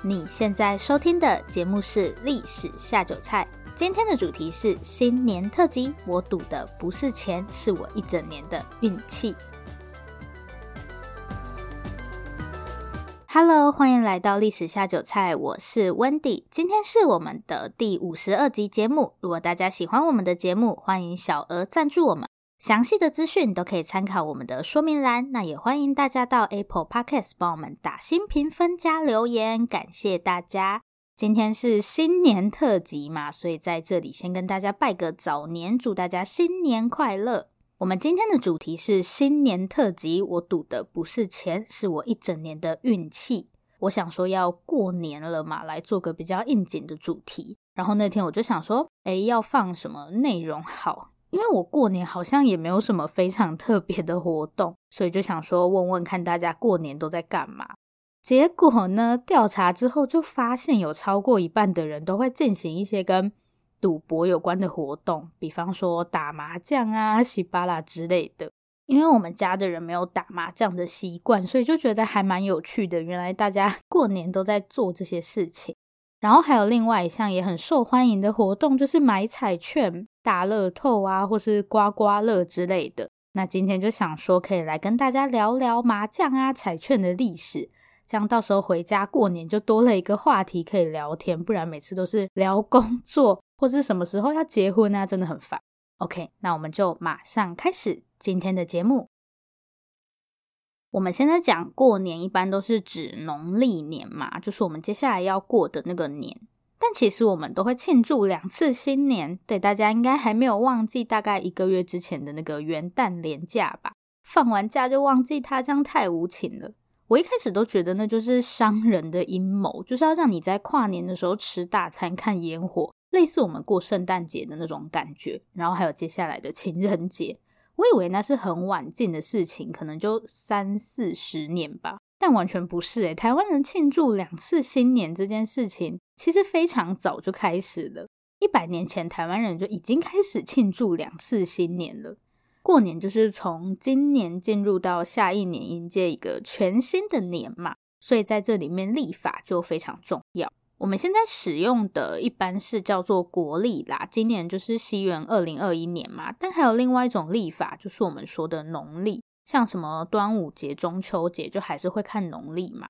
你现在收听的节目是《历史下酒菜》，今天的主题是新年特辑。我赌的不是钱，是我一整年的运气。Hello，欢迎来到《历史下酒菜》，我是 Wendy。今天是我们的第五十二集节目。如果大家喜欢我们的节目，欢迎小额赞助我们。详细的资讯都可以参考我们的说明栏。那也欢迎大家到 Apple Podcast 帮我们打新评分加留言，感谢大家。今天是新年特辑嘛，所以在这里先跟大家拜个早年，祝大家新年快乐。我们今天的主题是新年特辑，我赌的不是钱，是我一整年的运气。我想说要过年了嘛，来做个比较应景的主题。然后那天我就想说，哎，要放什么内容好？因为我过年好像也没有什么非常特别的活动，所以就想说问问看大家过年都在干嘛。结果呢，调查之后就发现有超过一半的人都会进行一些跟赌博有关的活动，比方说打麻将啊、洗巴拉之类的。因为我们家的人没有打麻将的习惯，所以就觉得还蛮有趣的。原来大家过年都在做这些事情。然后还有另外一项也很受欢迎的活动，就是买彩券、大乐透啊，或是刮刮乐之类的。那今天就想说，可以来跟大家聊聊麻将啊、彩券的历史，这样到时候回家过年就多了一个话题可以聊天，不然每次都是聊工作或是什么时候要结婚啊，真的很烦。OK，那我们就马上开始今天的节目。我们现在讲过年，一般都是指农历年嘛，就是我们接下来要过的那个年。但其实我们都会庆祝两次新年，对，大家应该还没有忘记大概一个月之前的那个元旦连假吧？放完假就忘记它，这样太无情了。我一开始都觉得那就是商人的阴谋，就是要让你在跨年的时候吃大餐、看烟火，类似我们过圣诞节的那种感觉。然后还有接下来的情人节。我以为那是很晚近的事情，可能就三四十年吧，但完全不是诶，台湾人庆祝两次新年这件事情，其实非常早就开始了。一百年前，台湾人就已经开始庆祝两次新年了。过年就是从今年进入到下一年，迎接一个全新的年嘛，所以在这里面立法就非常重要。我们现在使用的一般是叫做国历啦，今年就是西元二零二一年嘛。但还有另外一种历法，就是我们说的农历，像什么端午节、中秋节，就还是会看农历嘛。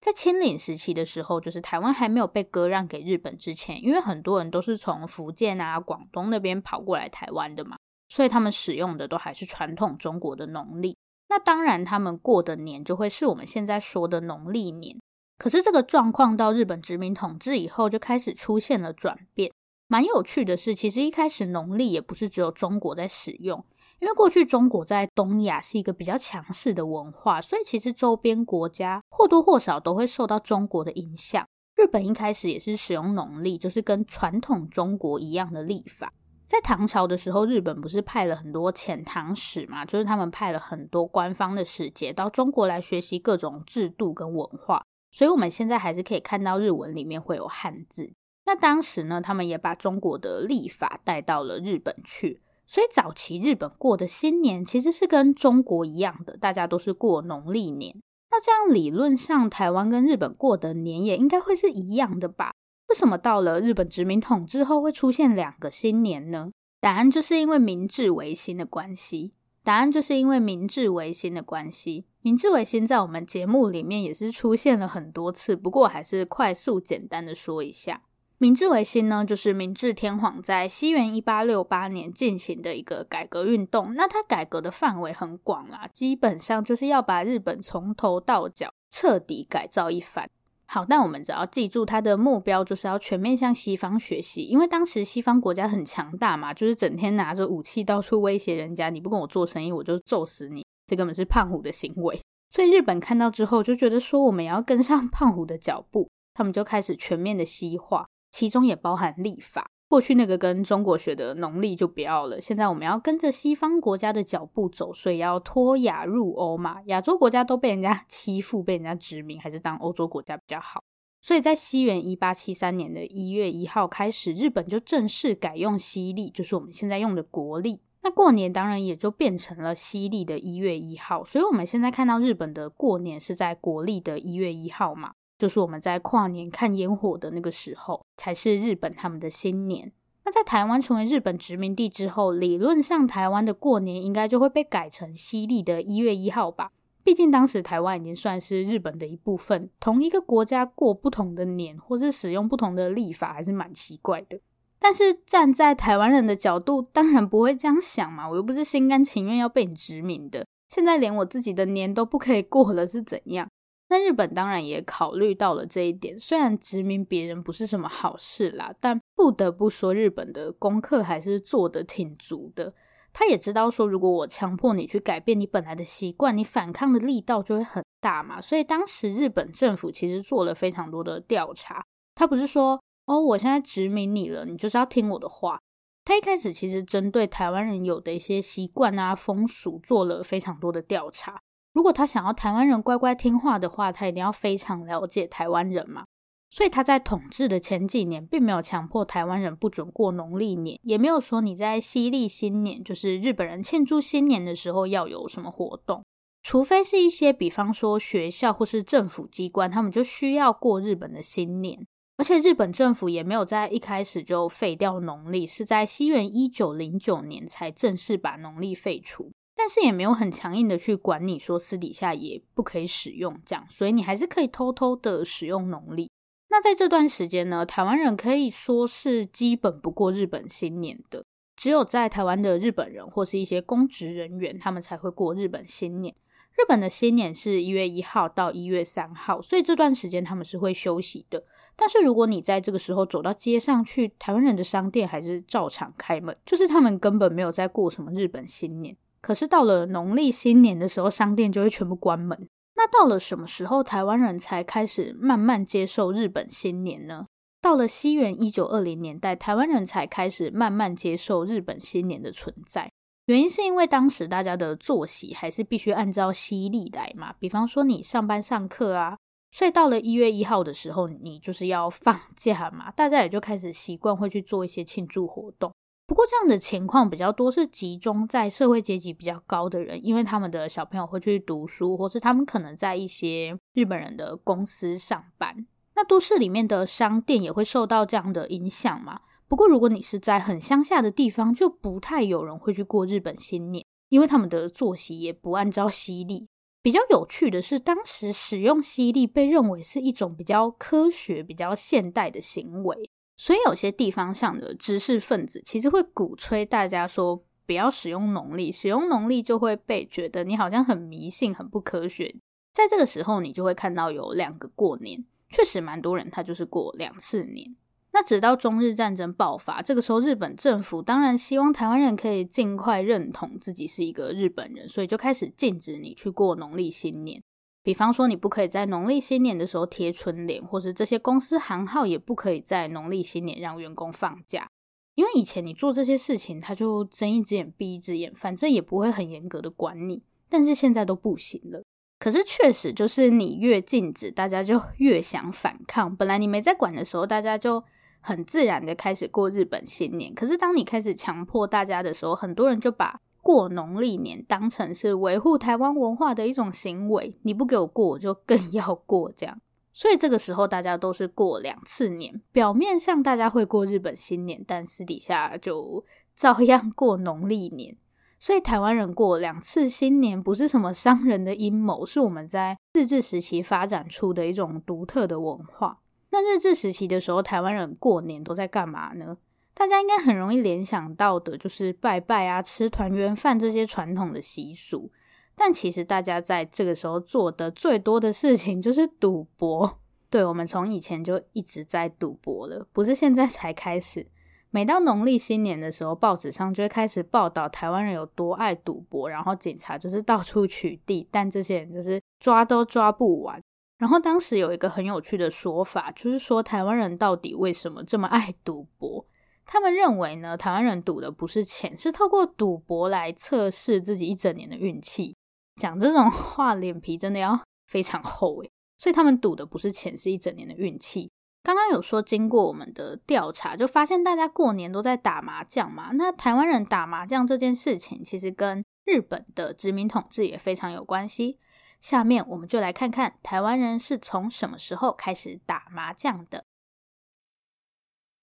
在清领时期的时候，就是台湾还没有被割让给日本之前，因为很多人都是从福建啊、广东那边跑过来台湾的嘛，所以他们使用的都还是传统中国的农历。那当然，他们过的年就会是我们现在说的农历年。可是这个状况到日本殖民统治以后就开始出现了转变。蛮有趣的是，其实一开始农历也不是只有中国在使用，因为过去中国在东亚是一个比较强势的文化，所以其实周边国家或多或少都会受到中国的影响。日本一开始也是使用农历，就是跟传统中国一样的历法。在唐朝的时候，日本不是派了很多遣唐使嘛，就是他们派了很多官方的使节到中国来学习各种制度跟文化。所以我们现在还是可以看到日文里面会有汉字。那当时呢，他们也把中国的历法带到了日本去。所以早期日本过的新年其实是跟中国一样的，大家都是过农历年。那这样理论上，台湾跟日本过的年也应该会是一样的吧？为什么到了日本殖民统治后会出现两个新年呢？答案就是因为明治维新的关系。答案就是因为明治维新的关系。明治维新在我们节目里面也是出现了很多次，不过还是快速简单的说一下。明治维新呢，就是明治天皇在西元一八六八年进行的一个改革运动。那它改革的范围很广啦，基本上就是要把日本从头到脚彻底改造一番。好，但我们只要记住它的目标，就是要全面向西方学习，因为当时西方国家很强大嘛，就是整天拿着武器到处威胁人家，你不跟我做生意，我就揍死你，这根本是胖虎的行为。所以日本看到之后就觉得说，我们要跟上胖虎的脚步，他们就开始全面的西化，其中也包含立法。过去那个跟中国学的农历就不要了，现在我们要跟着西方国家的脚步走，所以要脱亚入欧嘛。亚洲国家都被人家 欺负，被人家殖民，还是当欧洲国家比较好。所以在西元一八七三年的一月一号开始，日本就正式改用西历，就是我们现在用的国历。那过年当然也就变成了西历的一月一号。所以我们现在看到日本的过年是在国历的一月一号嘛。就是我们在跨年看烟火的那个时候，才是日本他们的新年。那在台湾成为日本殖民地之后，理论上台湾的过年应该就会被改成西历的一月一号吧？毕竟当时台湾已经算是日本的一部分，同一个国家过不同的年，或是使用不同的历法，还是蛮奇怪的。但是站在台湾人的角度，当然不会这样想嘛，我又不是心甘情愿要被你殖民的。现在连我自己的年都不可以过了，是怎样？那日本当然也考虑到了这一点，虽然殖民别人不是什么好事啦，但不得不说，日本的功课还是做得挺足的。他也知道说，如果我强迫你去改变你本来的习惯，你反抗的力道就会很大嘛。所以当时日本政府其实做了非常多的调查，他不是说哦，我现在殖民你了，你就是要听我的话。他一开始其实针对台湾人有的一些习惯啊、风俗做了非常多的调查。如果他想要台湾人乖乖听话的话，他一定要非常了解台湾人嘛。所以他在统治的前几年，并没有强迫台湾人不准过农历年，也没有说你在西历新年，就是日本人庆祝新年的时候要有什么活动。除非是一些，比方说学校或是政府机关，他们就需要过日本的新年。而且日本政府也没有在一开始就废掉农历，是在西元一九零九年才正式把农历废除。但是也没有很强硬的去管你说私底下也不可以使用这样，所以你还是可以偷偷的使用农历。那在这段时间呢，台湾人可以说是基本不过日本新年的，只有在台湾的日本人或是一些公职人员，他们才会过日本新年。日本的新年是一月一号到一月三号，所以这段时间他们是会休息的。但是如果你在这个时候走到街上去，台湾人的商店还是照常开门，就是他们根本没有在过什么日本新年。可是到了农历新年的时候，商店就会全部关门。那到了什么时候台湾人才开始慢慢接受日本新年呢？到了西元一九二零年代，台湾人才开始慢慢接受日本新年的存在。原因是因为当时大家的作息还是必须按照西历来嘛，比方说你上班上课啊。所以到了一月一号的时候，你就是要放假嘛，大家也就开始习惯会去做一些庆祝活动。不过这样的情况比较多是集中在社会阶级比较高的人，因为他们的小朋友会去读书，或是他们可能在一些日本人的公司上班。那都市里面的商店也会受到这样的影响嘛。不过如果你是在很乡下的地方，就不太有人会去过日本新年，因为他们的作息也不按照西历。比较有趣的是，当时使用西历被认为是一种比较科学、比较现代的行为，所以有些地方上的知识分子其实会鼓吹大家说不要使用农历，使用农历就会被觉得你好像很迷信、很不科学。在这个时候，你就会看到有两个过年，确实蛮多人他就是过两次年。那直到中日战争爆发，这个时候日本政府当然希望台湾人可以尽快认同自己是一个日本人，所以就开始禁止你去过农历新年。比方说，你不可以在农历新年的时候贴春联，或是这些公司行号也不可以在农历新年让员工放假。因为以前你做这些事情，他就睁一只眼闭一只眼，反正也不会很严格的管你。但是现在都不行了。可是确实就是你越禁止，大家就越想反抗。本来你没在管的时候，大家就。很自然的开始过日本新年，可是当你开始强迫大家的时候，很多人就把过农历年当成是维护台湾文化的一种行为。你不给我过，我就更要过这样。所以这个时候大家都是过两次年，表面上大家会过日本新年，但私底下就照样过农历年。所以台湾人过两次新年不是什么商人的阴谋，是我们在日治时期发展出的一种独特的文化。那日治时期的时候，台湾人过年都在干嘛呢？大家应该很容易联想到的就是拜拜啊、吃团圆饭这些传统的习俗。但其实大家在这个时候做的最多的事情就是赌博。对，我们从以前就一直在赌博了，不是现在才开始。每到农历新年的时候，报纸上就会开始报道台湾人有多爱赌博，然后警察就是到处取缔，但这些人就是抓都抓不完。然后当时有一个很有趣的说法，就是说台湾人到底为什么这么爱赌博？他们认为呢，台湾人赌的不是钱，是透过赌博来测试自己一整年的运气。讲这种话，脸皮真的要非常厚诶。所以他们赌的不是钱，是一整年的运气。刚刚有说，经过我们的调查，就发现大家过年都在打麻将嘛。那台湾人打麻将这件事情，其实跟日本的殖民统治也非常有关系。下面我们就来看看台湾人是从什么时候开始打麻将的。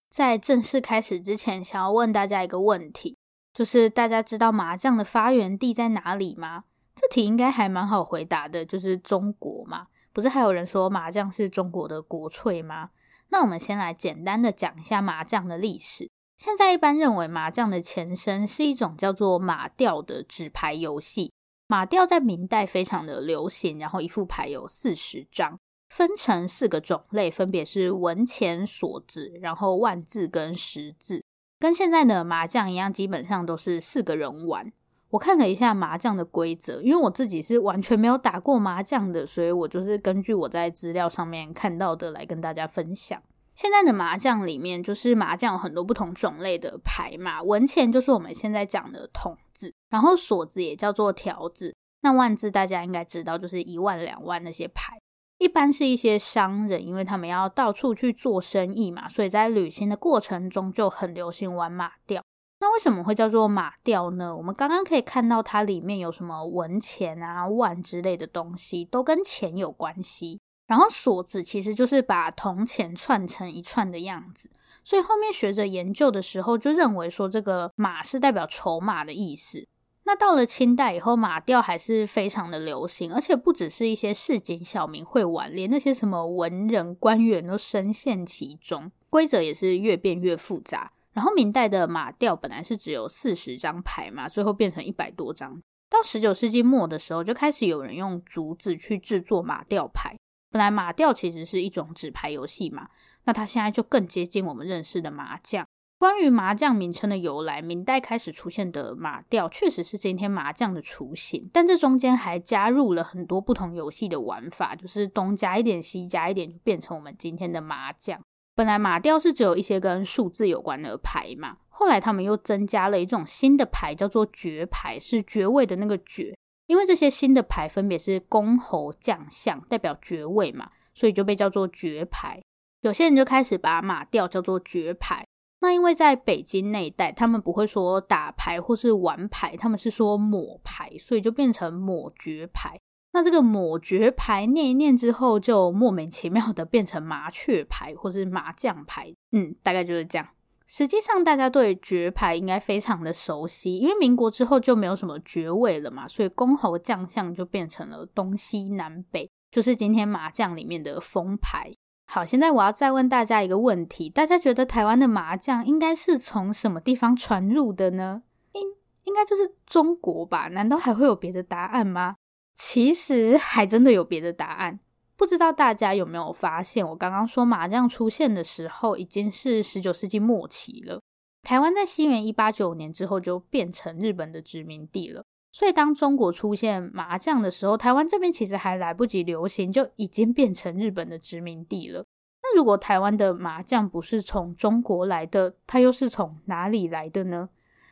在正式开始之前，想要问大家一个问题，就是大家知道麻将的发源地在哪里吗？这题应该还蛮好回答的，就是中国嘛。不是还有人说麻将是中国的国粹吗？那我们先来简单的讲一下麻将的历史。现在一般认为麻将的前身是一种叫做马吊的纸牌游戏。马吊在明代非常的流行，然后一副牌有四十张。分成四个种类，分别是文钱、锁子，然后万字跟十字，跟现在的麻将一样，基本上都是四个人玩。我看了一下麻将的规则，因为我自己是完全没有打过麻将的，所以我就是根据我在资料上面看到的来跟大家分享。现在的麻将里面，就是麻将有很多不同种类的牌嘛，文钱就是我们现在讲的筒子，然后锁子也叫做条子，那万字大家应该知道，就是一万两万那些牌。一般是一些商人，因为他们要到处去做生意嘛，所以在旅行的过程中就很流行玩马吊。那为什么会叫做马吊呢？我们刚刚可以看到它里面有什么文钱啊、万之类的东西，都跟钱有关系。然后锁子其实就是把铜钱串成一串的样子，所以后面学者研究的时候就认为说，这个马是代表筹码的意思。那到了清代以后，马吊还是非常的流行，而且不只是一些市井小民会玩，连那些什么文人官员都深陷其中，规则也是越变越复杂。然后明代的马吊本来是只有四十张牌嘛，最后变成一百多张。到十九世纪末的时候，就开始有人用竹子去制作马吊牌。本来马吊其实是一种纸牌游戏嘛，那它现在就更接近我们认识的麻将。关于麻将名称的由来，明代开始出现的马吊确实是今天麻将的雏形，但这中间还加入了很多不同游戏的玩法，就是东加一点，西加一点，就变成我们今天的麻将。本来马吊是只有一些跟数字有关的牌嘛，后来他们又增加了一种新的牌，叫做爵牌，是爵位的那个爵。因为这些新的牌分别是公侯将相，代表爵位嘛，所以就被叫做爵牌。有些人就开始把马吊叫做爵牌。那因为在北京那一带，他们不会说打牌或是玩牌，他们是说抹牌，所以就变成抹爵牌。那这个抹爵牌念一念之后，就莫名其妙的变成麻雀牌或是麻将牌。嗯，大概就是这样。实际上，大家对爵牌应该非常的熟悉，因为民国之后就没有什么爵位了嘛，所以公侯将相就变成了东西南北，就是今天麻将里面的封牌。好，现在我要再问大家一个问题：大家觉得台湾的麻将应该是从什么地方传入的呢？应应该就是中国吧？难道还会有别的答案吗？其实还真的有别的答案。不知道大家有没有发现，我刚刚说麻将出现的时候已经是十九世纪末期了。台湾在西元一八九年之后就变成日本的殖民地了。所以，当中国出现麻将的时候，台湾这边其实还来不及流行，就已经变成日本的殖民地了。那如果台湾的麻将不是从中国来的，它又是从哪里来的呢？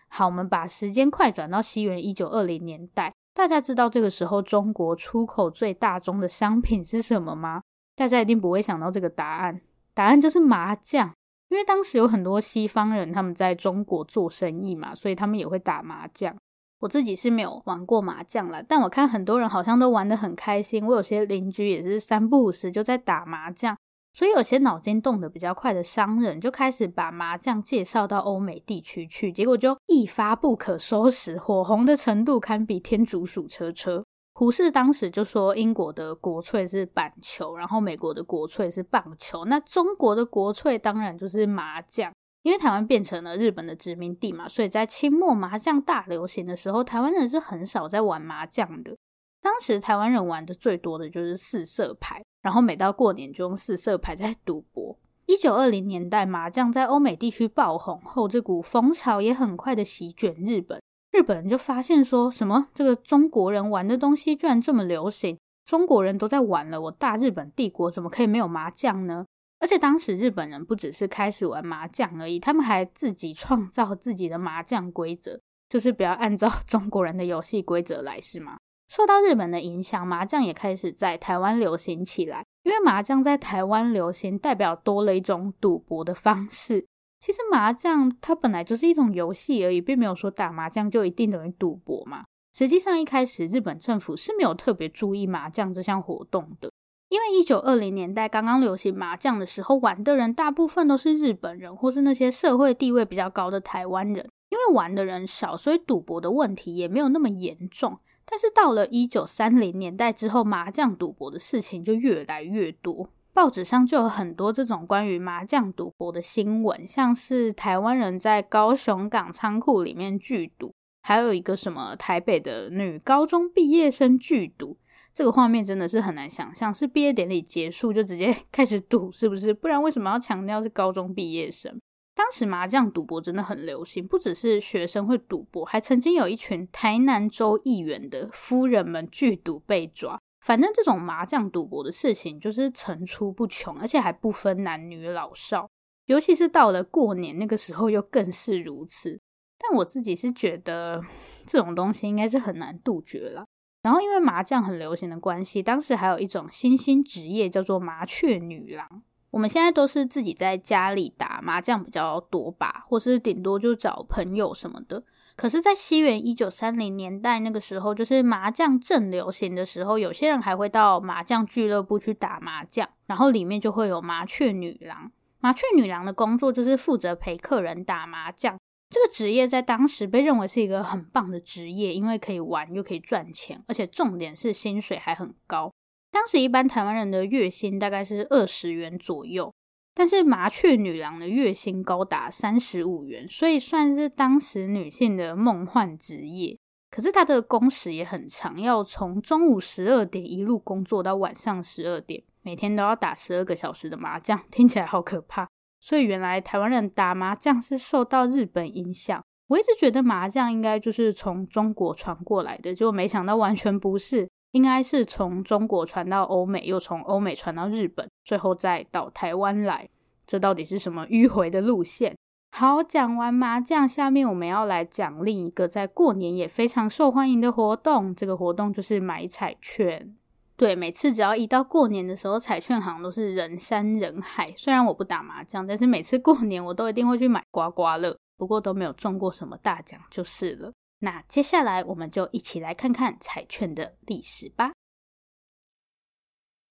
好，我们把时间快转到西元一九二零年代，大家知道这个时候中国出口最大宗的商品是什么吗？大家一定不会想到这个答案，答案就是麻将。因为当时有很多西方人他们在中国做生意嘛，所以他们也会打麻将。我自己是没有玩过麻将啦，但我看很多人好像都玩得很开心。我有些邻居也是三不五时就在打麻将，所以有些脑筋动得比较快的商人就开始把麻将介绍到欧美地区去，结果就一发不可收拾，火红的程度堪比天竺鼠车车。胡适当时就说，英国的国粹是板球，然后美国的国粹是棒球，那中国的国粹当然就是麻将。因为台湾变成了日本的殖民地嘛，所以在清末麻将大流行的时候，台湾人是很少在玩麻将的。当时台湾人玩的最多的就是四色牌，然后每到过年就用四色牌在赌博。一九二零年代，麻将在欧美地区爆红后，这股风潮也很快的席卷日本。日本人就发现说什么这个中国人玩的东西居然这么流行，中国人都在玩了，我大日本帝国怎么可以没有麻将呢？而且当时日本人不只是开始玩麻将而已，他们还自己创造自己的麻将规则，就是不要按照 中国人的游戏规则来，是吗？受到日本的影响，麻将也开始在台湾流行起来。因为麻将在台湾流行，代表多了一种赌博的方式。其实麻将它本来就是一种游戏而已，并没有说打麻将就一定等于赌博嘛。实际上一开始日本政府是没有特别注意麻将这项活动的，因为一九二零年代刚刚流行麻将的时候，玩的人大部分都是日本人或是那些社会地位比较高的台湾人。因为玩的人少，所以赌博的问题也没有那么严重。但是到了一九三零年代之后，麻将赌博的事情就越来越多，报纸上就有很多这种关于麻将赌博的新闻，像是台湾人在高雄港仓库里面聚赌，还有一个什么台北的女高中毕业生聚赌，这个画面真的是很难想象，是毕业典礼结束就直接 开始赌，是不是？不然为什么要强调是高中毕业生？当时麻将赌博真的很流行，不只是学生会赌博，还曾经有一群台南州议员的夫人们聚赌被抓。反正这种麻将赌博的事情就是层出不穷，而且还不分男女老少，尤其是到了过年那个时候又更是如此。但我自己是觉得这种东西应该是很难杜绝了。然后因为麻将很流行的关系，当时还有一种新兴职业叫做麻雀女郎。我们现在都是自己在家里打麻将比较多吧，或是顶多就找朋友什么的。可是，在西元一九三零年代那个时候，就是麻将正流行的时候，有些人还会到麻将俱乐部去打麻将，然后里面就会有麻雀女郎。麻雀女郎的工作就是负责陪客人打麻将。这个职业在当时被认为是一个很棒的职业，因为可以玩又可以赚钱，而且重点是薪水还很高。当时一般台湾人的月薪大概是二十元左右，但是麻雀女郎的月薪高达三十五元，所以算是当时女性的梦幻职业。可是她的工时也很长，要从中午十二点一路工作到晚上十二点，每天都要打十二个小时的麻将，听起来好可怕。所以原来台湾人打麻将是受到日本影响。我一直觉得麻将应该就是从中国传过来的，结果没想到完全不是。应该是从中国传到欧美，又从欧美传到日本，最后再到台湾来。这到底是什么迂回的路线？好，讲完麻将，下面我们要来讲另一个在过年也非常受欢迎的活动。这个活动就是买彩券。对，每次只要一到过年的时候，彩券行都是人山人海。虽然我不打麻将，但是每次过年我都一定会去买刮刮乐，不过都没有中过什么大奖就是了。那接下来我们就一起来看看彩券的历史吧。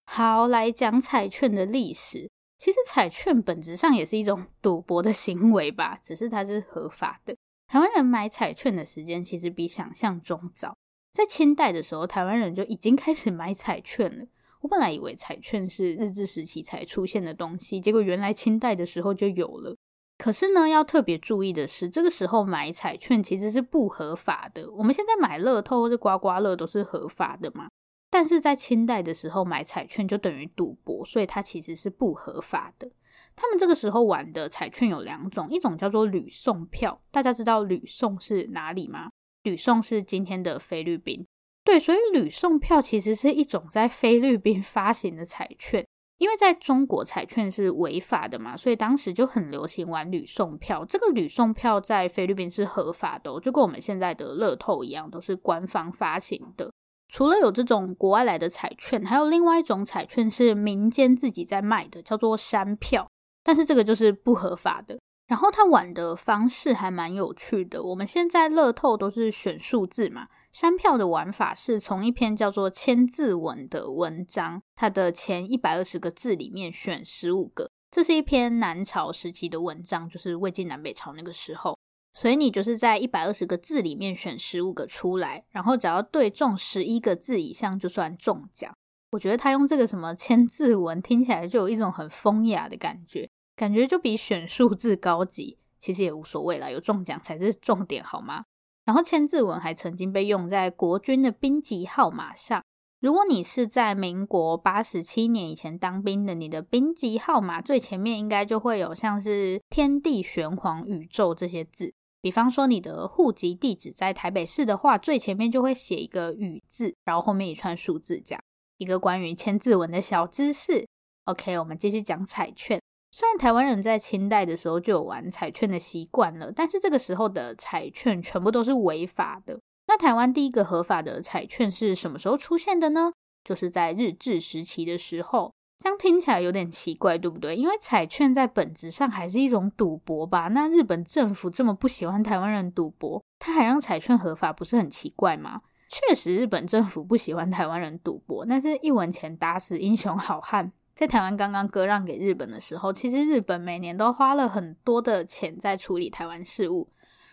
好，来讲彩券的历史。其实彩券本质上也是一种赌博的行为吧，只是它是合法的。台湾人买彩券的时间其实比想象中早，在清代的时候，台湾人就已经开始买彩券了。我本来以为彩券是日治时期才出现的东西，结果原来清代的时候就有了。可是呢，要特别注意的是，这个时候买彩券其实是不合法的。我们现在买乐透或者刮刮乐都是合法的嘛，但是在清代的时候买彩券就等于赌博，所以它其实是不合法的。他们这个时候玩的彩券有两种，一种叫做吕宋票，大家知道吕宋是哪里吗？吕宋是今天的菲律宾，对，所以吕宋票其实是一种在菲律宾发行的彩券。因为在中国彩券是违法的嘛，所以当时就很流行玩吕宋票。这个吕宋票在菲律宾是合法的，就跟我们现在的乐透一样，都是官方发行的。除了有这种国外来的彩券，还有另外一种彩券是民间自己在卖的，叫做山票，但是这个就是不合法的。然后他玩的方式还蛮有趣的，我们现在乐透都是选数字嘛。山票的玩法是从一篇叫做《千字文》的文章，它的前一百二十个字里面选十五个。这是一篇南朝时期的文章，就是魏晋南北朝那个时候。所以你就是在一百二十个字里面选十五个出来，然后只要对中十一个字以上就算中奖。我觉得他用这个什么《千字文》听起来就有一种很风雅的感觉，感觉就比选数字高级。其实也无所谓啦，有中奖才是重点，好吗？然后千字文还曾经被用在国军的兵籍号码上。如果你是在民国八十七年以前当兵的，你的兵籍号码最前面应该就会有像是“天地玄黄宇宙”这些字。比方说你的户籍地址在台北市的话，最前面就会写一个“宇”字，然后后面一串数字，这样一个关于千字文的小知识。OK，我们继续讲彩券。虽然台湾人在清代的时候就有玩彩券的习惯了，但是这个时候的彩券全部都是违法的。那台湾第一个合法的彩券是什么时候出现的呢？就是在日治时期的时候。这样听起来有点奇怪，对不对？因为彩券在本质上还是一种赌博吧？那日本政府这么不喜欢台湾人赌博，他还让彩券合法，不是很奇怪吗？确实日本政府不喜欢台湾人赌博，但是一文钱打死英雄好汉。在台湾刚刚割让给日本的时候，其实日本每年都花了很多的钱在处理台湾事务。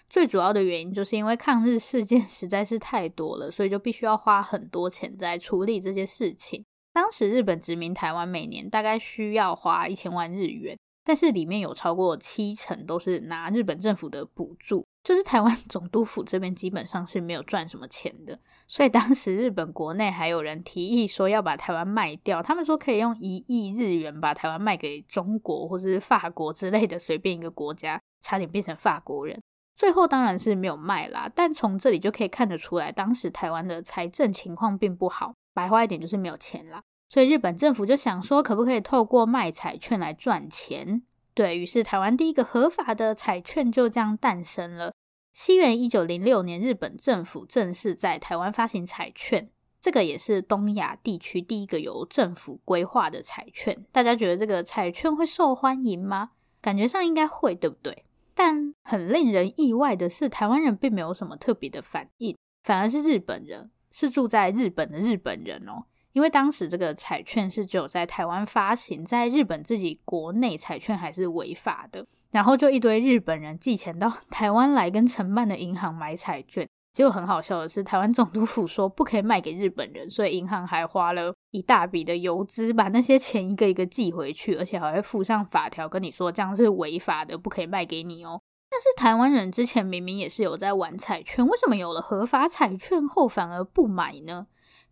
最主要的原因就是因为抗日事件实在是太多了，所以就必须要花很多钱在处理这些事情。当时日本殖民台湾每年大概需要花一千万日元，但是里面有超过七成都是拿日本政府的补助，就是台湾 总督府这边基本上是没有赚什么钱的。所以当时日本国内还有人提议说要把台湾卖掉，他们说可以用一亿日元把台湾卖给中国或是法国之类的随便一个国家，差点变成法国人。最后当然是没有卖啦，但从这里就可以看得出来，当时台湾的财政情况并不好，白话一点就是没有钱啦。所以日本政府就想说，可不可以透过卖彩券来赚钱？对，于是台湾第一个合法的彩券就这样诞生了。西元一九零六年，日本政府正式在台湾发行彩券，这个也是东亚地区第一个由政府规划的彩券。大家觉得这个彩券会受欢迎吗？感觉上应该会，对不对？但很令人意外的是，台湾人并没有什么特别的反应，反而是日本人，是住在日本的日本人哦。因为当时这个彩券是只有在台湾发行，在日本自己国内彩券还是违法的，然后就一堆日本人寄钱到 台湾来跟承办的银行买彩券。结果很好笑的是，台湾总督府说不可以卖给日本人，所以银行还花了一大笔的邮资把那些钱一个一个寄回去，而且还会附上法条跟你说这样是违法的，不可以卖给你哦。但是台湾人之前明明也是有在玩彩券，为什么有了合法彩券后反而不买呢？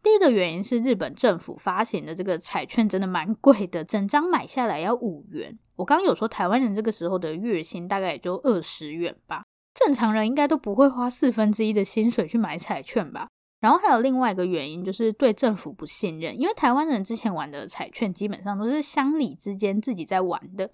第一个原因是日本政府发行的这个彩券真的蛮贵的，整张买下来要五元。我刚刚有说台湾人这个时候的月薪大概也就二十元吧。正常人应该都不会花四分之一的薪水去买彩券吧？然后还有另外一个原因，就是对政府不信任。因为台湾人之前玩的彩券基本上都是乡里之间自己在玩的，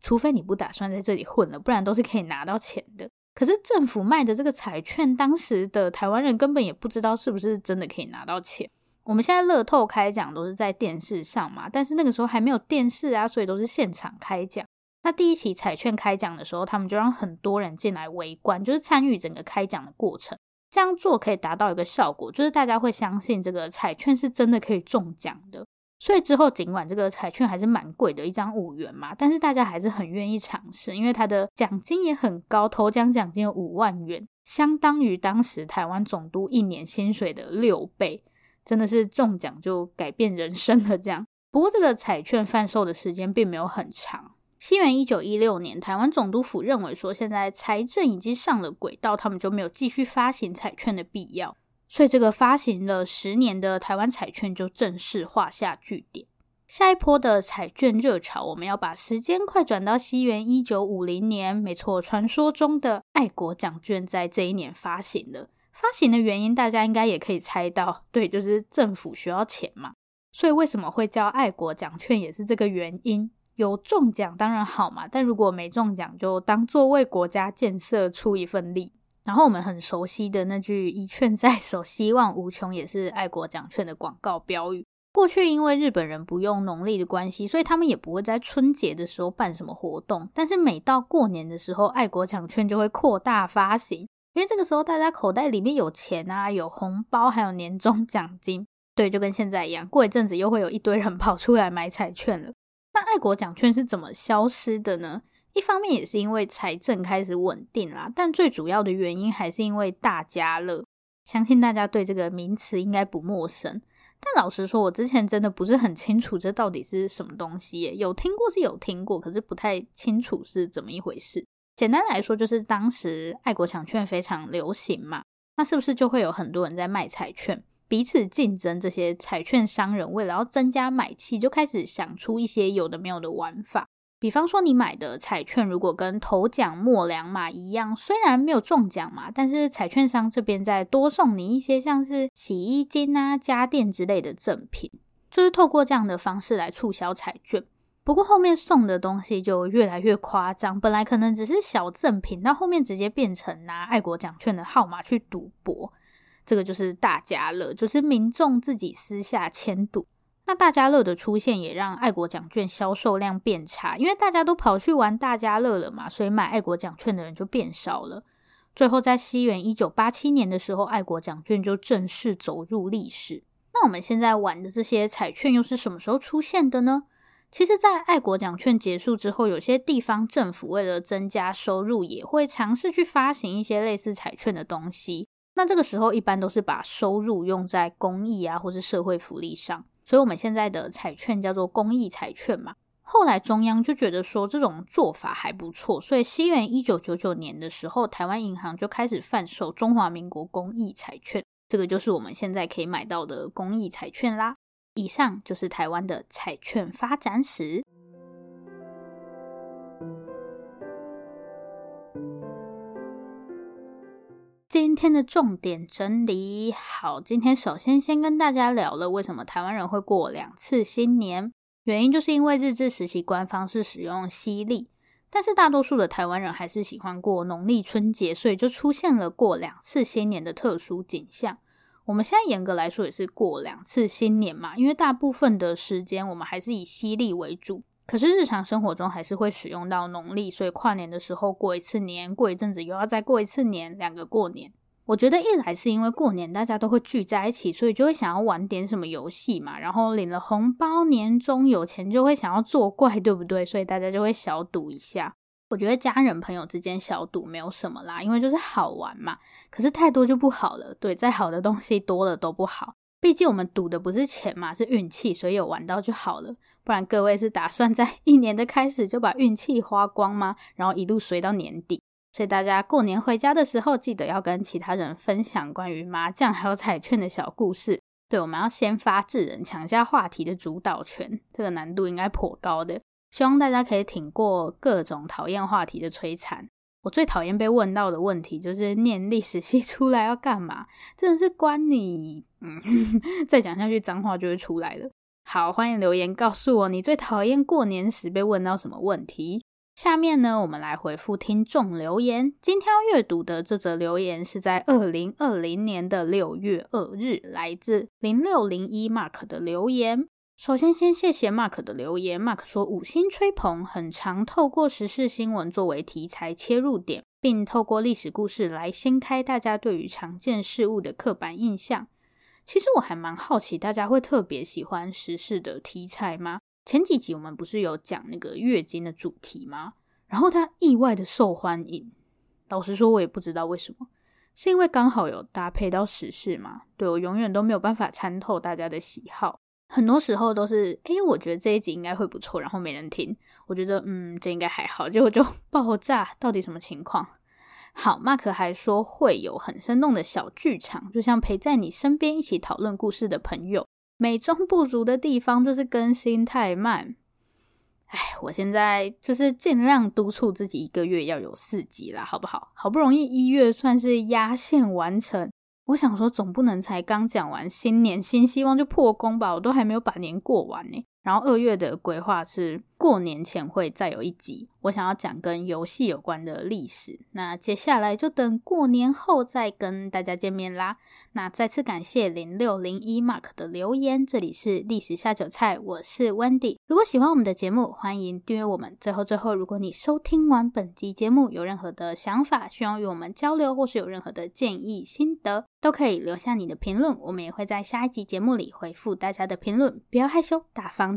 除非你不打算在这里混了，不然都是可以拿到钱的。可是政府卖的这个彩券，当时的台湾人根本也不知道是不是真的可以拿到钱。我们现在乐透开奖都是在电视上嘛，但是那个时候还没有电视啊，所以都是现场开奖。那第一期彩券开奖的时候，他们就让很多人进来围观，就是参与整个开奖的过程。这样做可以达到一个效果，就是大家会相信这个彩券是真的可以中奖的。所以之后尽管这个彩券还是蛮贵的，一张五元嘛，但是大家还是很愿意尝试，因为它的奖金也很高，头奖奖金有五万元，相当于当时台湾总督一年薪水的六倍，真的是中奖就改变人生了这样。不过这个彩券贩售的时间并没有很长。西元一九一六年，台湾总督府认为说，现在财政已经上了轨道，他们就没有继续发行彩券的必要，所以这个发行了十年的台湾彩券就正式画下句点。下一波的彩券热潮，我们要把时间快转到西元一九五零年，没错，传说中的爱国奖券在这一年发行了。发行的原因，大家应该也可以猜到，对，就是政府需要钱嘛。所以为什么会叫爱国奖券，也是这个原因。有中奖当然好嘛，但如果没中奖，就当做为国家建设出一份力。然后我们很熟悉的那句“一券在手，希望无穷”也是爱国奖券的广告标语。过去因为日本人不用农历的关系，所以他们也不会在春节的时候办什么活动。但是每到过年的时候，爱国奖券就会扩大发行，因为这个时候大家口袋里面有钱啊，有红包，还有年终奖金。对，就跟现在一样，过一阵子又会有一堆人跑出来买彩券了。那爱国奖券是怎么消失的呢？一方面也是因为财政开始稳定啦，但最主要的原因还是因为大家乐。相信大家对这个名词应该不陌生，但老实说，我之前真的不是很清楚这到底是什么东西耶。有听过是有听过，可是不太清楚是怎么一回事。简单来说，就是当时爱国抢券非常流行嘛，那是不是就会有很多人在卖彩券？彼此竞争，这些彩券商人为了要增加买气，就开始想出一些有的没有的玩法。比方说，你买的彩券如果跟头奖末两码一样，虽然没有中奖嘛，但是彩券商这边再多送你一些像是洗衣精啊、家电之类的赠品，就是透过这样的方式来促销彩券。不过后面送的东西就越来越夸张，本来可能只是小赠品，到后面直接变成拿爱国奖券的号码去赌博。这个就是大家乐，就是民众自己私下签赌。那大家乐的出现也让爱国奖券销售量变差，因为大家都跑去玩大家乐了嘛，所以买爱国奖券的人就变少了。最后在西元一九八七年的时候，爱国奖券就正式走入历史。那我们现在玩的这些彩券又是什么时候出现的呢？其实，在爱国奖券结束之后，有些地方政府为了增加收入，也会尝试去发行一些类似彩券的东西。那这个时候，一般都是把收入用在公益啊，或是社会福利上。所以，我们现在的彩券叫做公益彩券嘛。后来，中央就觉得说这种做法还不错，所以西元一九九九年的时候，台湾银行就开始贩售中华民国公益彩券。这个就是我们现在可以买到的公益彩券啦。以上就是台湾的彩券发展史。今天的重点整理好，今天首先先跟大家聊了为什么台湾人会过两次新年，原因就是因为日治时期官方是使用西历，但是大多数的台湾人还是喜欢过农历春节，所以就出现了过两次新年的特殊景象。我们现在严格来说也是过两次新年嘛，因为大部分的时间我们还是以西历为主，可是日常生活中还是会使用到农历，所以跨年的时候过一次年，过一阵子又要再过一次年，两个过年。我觉得一来是因为过年大家都会聚在一起，所以就会想要玩点什么游戏嘛，然后领了红包，年终有钱就会想要作怪，对不对？所以大家就会小赌一下。我觉得家人朋友之间小赌没有什么啦，因为就是好玩嘛。可是太多就不好了，对，再好的东西多了都不好。毕竟我们赌的不是钱嘛，是运气，所以有玩到就好了。不然各位是打算在一年的开始就把运气花光吗？然后一路随到年底。所以大家过年回家的时候，记得要跟其他人分享关于麻将还有彩券的小故事。对，我们要先发制人，抢下话题的主导权，这个难度应该颇高的。希望大家可以挺过各种讨厌话题的摧残。我最讨厌被问到的问题就是念历史系出来要干嘛？真的是关你……嗯，再讲下去脏话就会出来了。好，欢迎留言告诉我你最讨厌过年时被问到什么问题。下面呢，我们来回复听众留言。今天要阅读的这则留言是在二零二零年的六月二日，来自零六零一 Mark 的留言。首先，先谢谢 Mark 的留言。Mark 说：“五星吹捧，很常透过时事新闻作为题材切入点，并透过历史故事来掀开大家对于常见事物的刻板印象。其实我还蛮好奇，大家会特别喜欢时事的题材吗？前几集我们不是有讲那个月经的主题吗？然后它意外的受欢迎。老实说，我也不知道为什么，是因为刚好有搭配到时事吗？对，我永远都没有办法参透大家的喜好。”很多时候都是，诶，我觉得这一集应该会不错，然后没人听。我觉得，嗯，这应该还好，结果就 爆炸，到底什么情况？好，Mark 还说会有很生动的小剧场，就像陪在你身边一起讨论故事的朋友。美中不足的地方就是更新太慢。哎，我现在就是尽量督促自己一个月要有四集啦，好不好？好不容易一月算是压线完成。我想说，总不能才刚讲完新年新希望就破功吧？我都还没有把年过完呢。然后二月的规划是过年前会再有一集，我想要讲跟游戏有关的历史。那接下来就等过年后再跟大家见面啦。那再次感谢零六零一 Mark 的留言，这里是历史下酒菜，我是 Wendy。如果喜欢我们的节目，欢迎订阅我们。最后最后，如果你收听完本集节目有任何的想法，需要与我们交流，或是有任何的建议心得，都可以留下你的评论，我们也会在下一集节目里回复大家的评论。不要害羞，大方